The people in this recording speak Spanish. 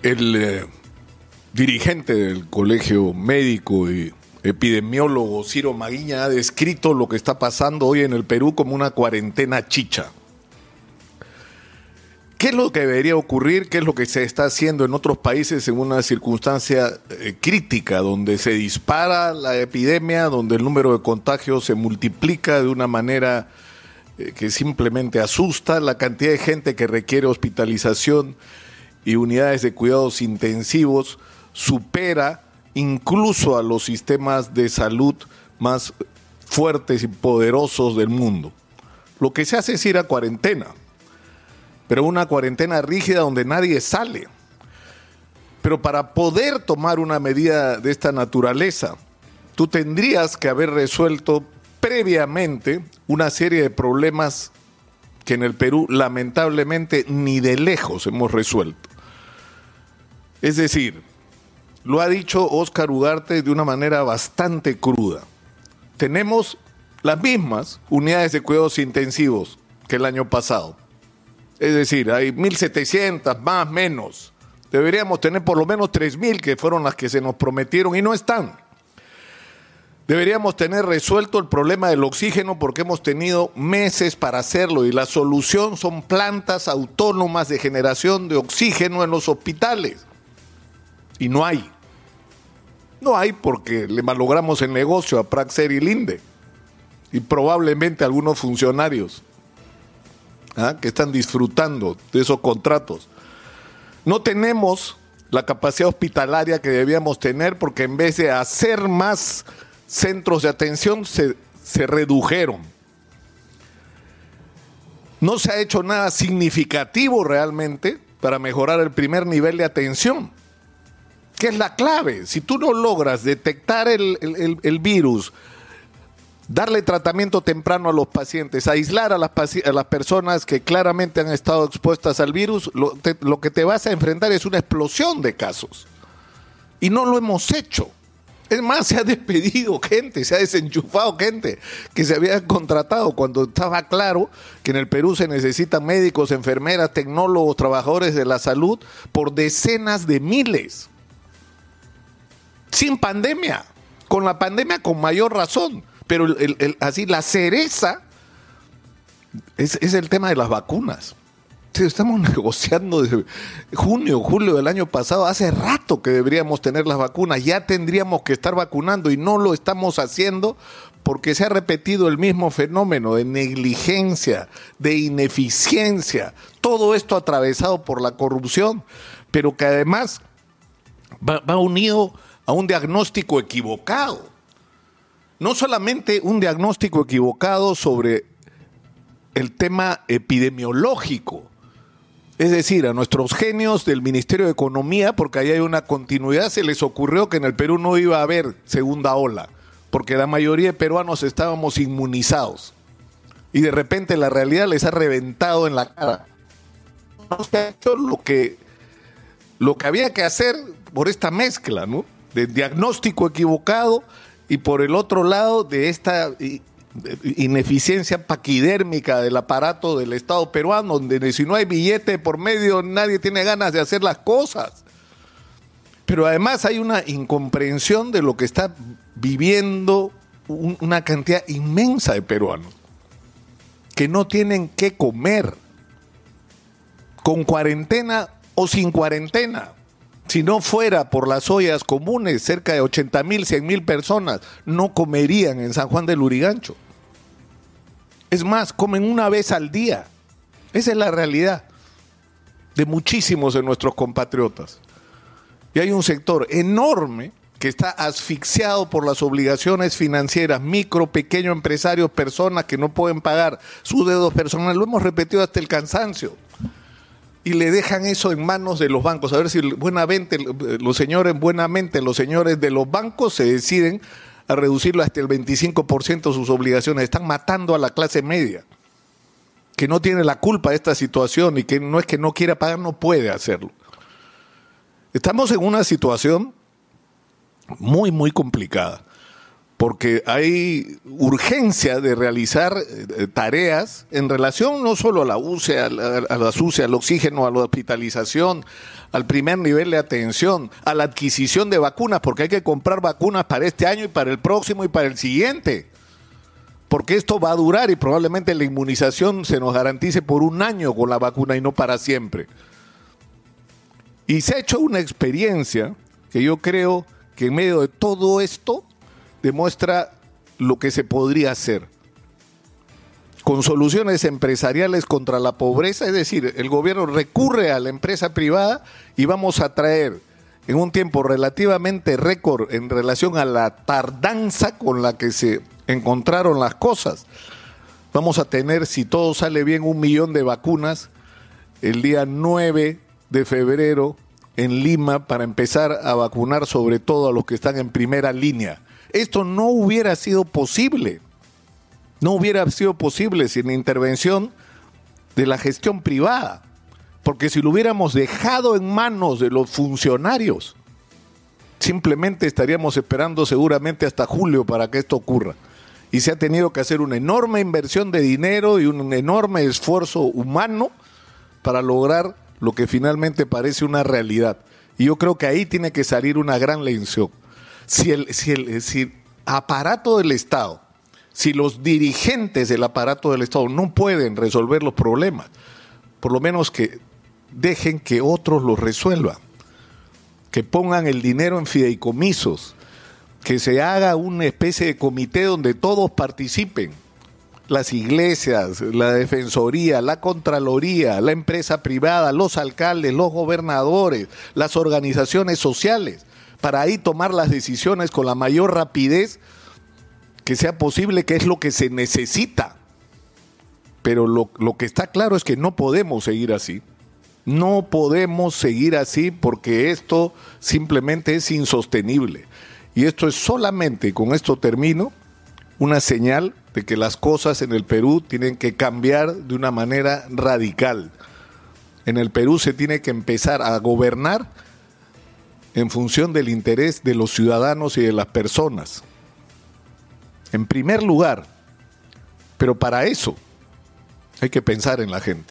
El eh, dirigente del Colegio Médico y epidemiólogo Ciro Maguiña ha descrito lo que está pasando hoy en el Perú como una cuarentena chicha. ¿Qué es lo que debería ocurrir? ¿Qué es lo que se está haciendo en otros países en una circunstancia eh, crítica, donde se dispara la epidemia, donde el número de contagios se multiplica de una manera eh, que simplemente asusta, la cantidad de gente que requiere hospitalización y unidades de cuidados intensivos supera incluso a los sistemas de salud más fuertes y poderosos del mundo. Lo que se hace es ir a cuarentena, pero una cuarentena rígida donde nadie sale. Pero para poder tomar una medida de esta naturaleza, tú tendrías que haber resuelto previamente una serie de problemas que en el Perú lamentablemente ni de lejos hemos resuelto. Es decir, lo ha dicho Oscar Ugarte de una manera bastante cruda. Tenemos las mismas unidades de cuidados intensivos que el año pasado. Es decir, hay 1.700, más, menos. Deberíamos tener por lo menos 3.000 que fueron las que se nos prometieron y no están. Deberíamos tener resuelto el problema del oxígeno porque hemos tenido meses para hacerlo y la solución son plantas autónomas de generación de oxígeno en los hospitales y no hay. No hay porque le malogramos el negocio a Praxer y Linde y probablemente algunos funcionarios ¿ah? que están disfrutando de esos contratos. No tenemos la capacidad hospitalaria que debíamos tener porque en vez de hacer más centros de atención se, se redujeron. No se ha hecho nada significativo realmente para mejorar el primer nivel de atención que es la clave. Si tú no logras detectar el, virus, darle tratamiento temprano a los pacientes, aislar a las, personas que claramente han estado expuestas al virus, lo, que te vas a enfrentar es una explosión de casos. Y no lo hemos hecho. Es más, se ha despedido gente, se ha desenchufado gente que se había contratado cuando estaba claro que en el Perú se necesitan médicos, enfermeras, tecnólogos, trabajadores de la salud por decenas de miles sin pandemia. Con la pandemia con mayor razón. Pero así la cereza es, el tema de las vacunas. Estamos negociando desde junio, julio del año pasado. Hace rato que deberíamos tener las vacunas. Ya tendríamos que estar vacunando y no lo estamos haciendo porque se ha repetido el mismo fenómeno de negligencia, de ineficiencia. Todo esto atravesado por la corrupción, pero que además va unido a un diagnóstico equivocado. No solamente un diagnóstico equivocado sobre el tema epidemiológico, es decir, a nuestros genios del Ministerio de Economía, porque ahí hay una continuidad, se les ocurrió que en el Perú no iba a haber segunda ola, porque la mayoría de peruanos estábamos inmunizados. Y de repente la realidad les ha reventado en la cara. No se ha hecho lo que, lo que había que hacer por esta mezcla, ¿no? Diagnóstico equivocado y por el otro lado de esta ineficiencia paquidérmica del aparato del Estado peruano, donde si no hay billete por medio nadie tiene ganas de hacer las cosas. Pero además hay una incomprensión de lo que está viviendo una cantidad inmensa de peruanos que no tienen qué comer, con cuarentena o sin cuarentena. Si no fuera por las ollas comunes, cerca de 80 mil, 100 mil personas no comerían en San Juan del Urigancho. Es más, comen una vez al día. Esa es la realidad de muchísimos de nuestros compatriotas. Y hay un sector enorme que está asfixiado por las obligaciones financieras, micro, pequeño empresarios, personas que no pueden pagar sus dedos personales. Lo hemos repetido hasta el cansancio y le dejan eso en manos de los bancos. A ver si buenamente, los señores, buenamente, los señores de los bancos se deciden a reducirlo hasta el 25% de sus obligaciones. Están matando a la clase media, que no tiene la culpa de esta situación y que no es que no quiera pagar, no puede hacerlo. Estamos en una situación muy, muy complicada. Porque hay urgencia de realizar eh, tareas en relación no solo a la UCE, a la, a al oxígeno, a la hospitalización, al primer nivel de atención, a la adquisición de vacunas, porque hay que comprar vacunas para este año y para el próximo y para el siguiente. Porque esto va a durar y probablemente la inmunización se nos garantice por un año con la vacuna y no para siempre. Y se ha hecho una experiencia que yo creo que en medio de todo esto demuestra lo que se podría hacer con soluciones empresariales contra la pobreza, es decir, el gobierno recurre a la empresa privada y vamos a traer en un tiempo relativamente récord en relación a la tardanza con la que se encontraron las cosas. Vamos a tener, si todo sale bien, un millón de vacunas el día 9 de febrero en Lima para empezar a vacunar sobre todo a los que están en primera línea. Esto no hubiera sido posible. No hubiera sido posible sin la intervención de la gestión privada. Porque si lo hubiéramos dejado en manos de los funcionarios, simplemente estaríamos esperando seguramente hasta julio para que esto ocurra. Y se ha tenido que hacer una enorme inversión de dinero y un enorme esfuerzo humano para lograr lo que finalmente parece una realidad. Y yo creo que ahí tiene que salir una gran lección. Si el, si el, si el aparato del Estado, si los dirigentes del aparato del Estado no pueden resolver los problemas, por lo menos que dejen que otros los resuelvan, que pongan el dinero en fideicomisos, que se haga una especie de comité donde todos participen, las iglesias, la defensoría, la contraloría, la empresa privada, los alcaldes, los gobernadores, las organizaciones sociales, para ahí tomar las decisiones con la mayor rapidez que sea posible, que es lo que se necesita. Pero lo, lo que está claro es que no podemos seguir así. No podemos seguir así porque esto simplemente es insostenible. Y esto es solamente, con esto termino, una señal de que las cosas en el Perú tienen que cambiar de una manera radical. En el Perú se tiene que empezar a gobernar en función del interés de los ciudadanos y de las personas. En primer lugar, pero para eso hay que pensar en la gente.